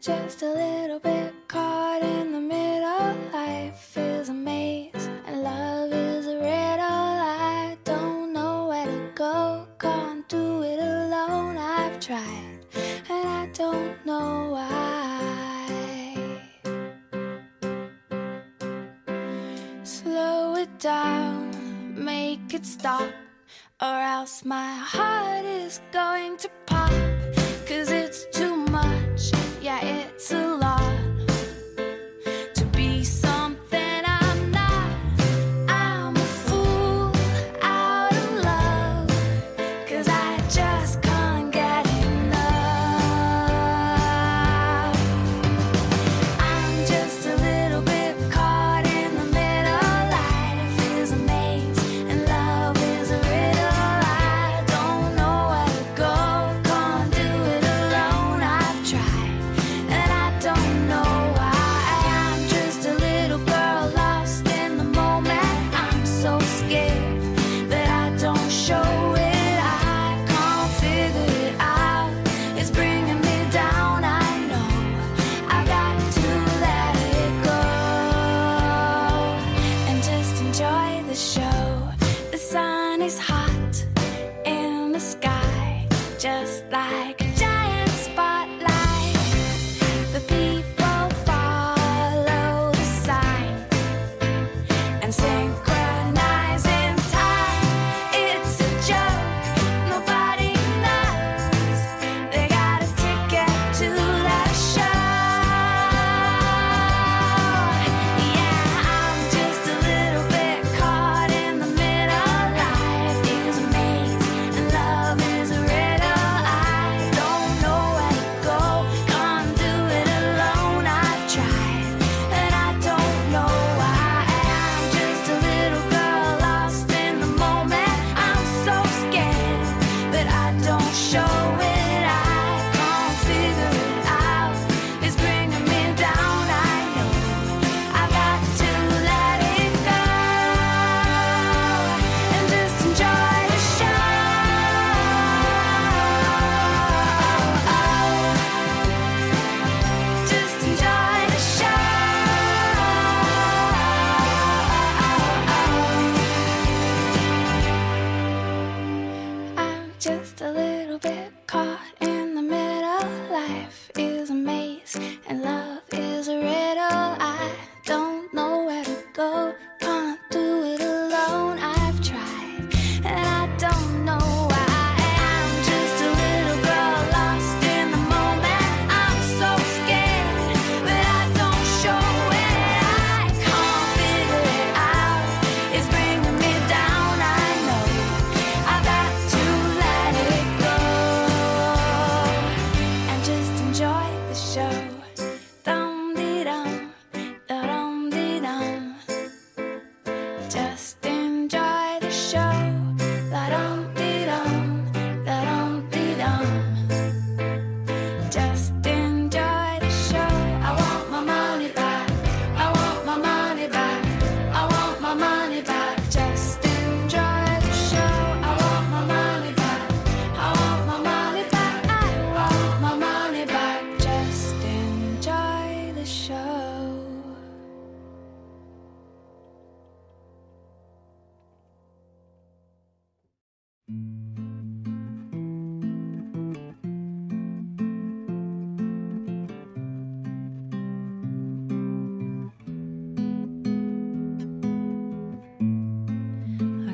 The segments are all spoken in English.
just a little bit caught in the middle. Life is a maze, and love is a riddle. I don't know where to go, can't do it alone. I've tried, and I don't know why. Slow it down, make it stop, or else my heart is going to the show. The sun is hot in the sky. Just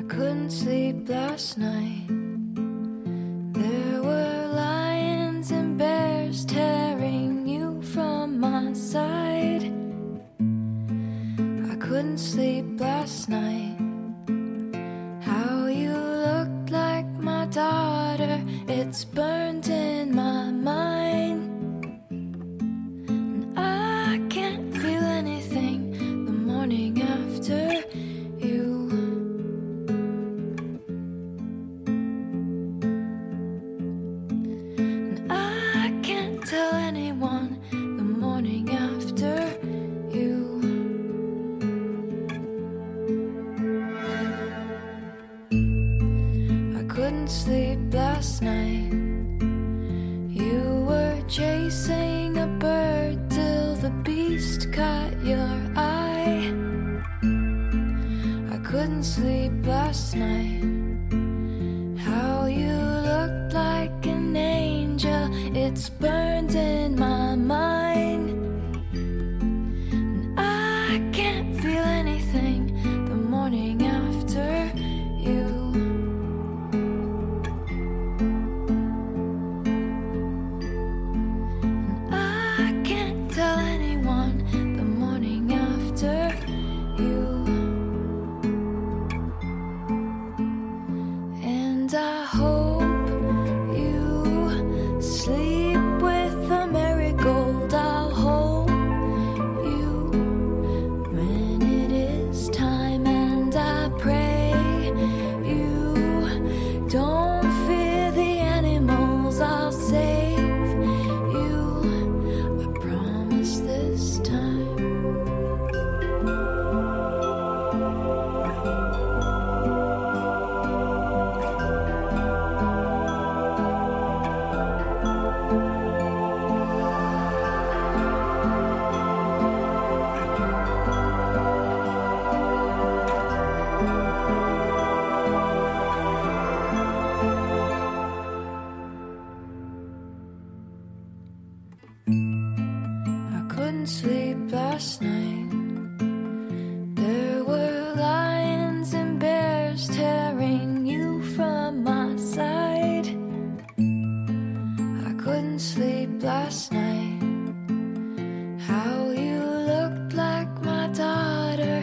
couldn't sleep last night. There were lions and bears tearing you from my side. I couldn't sleep last night. How you looked like my daughter, it's burned in. sleep last night. How you looked like an angel, it's burned in my mind.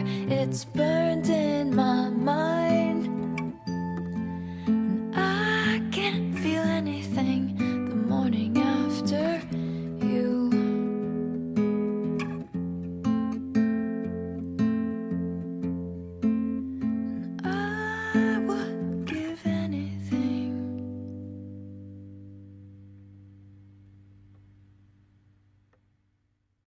it's burned in my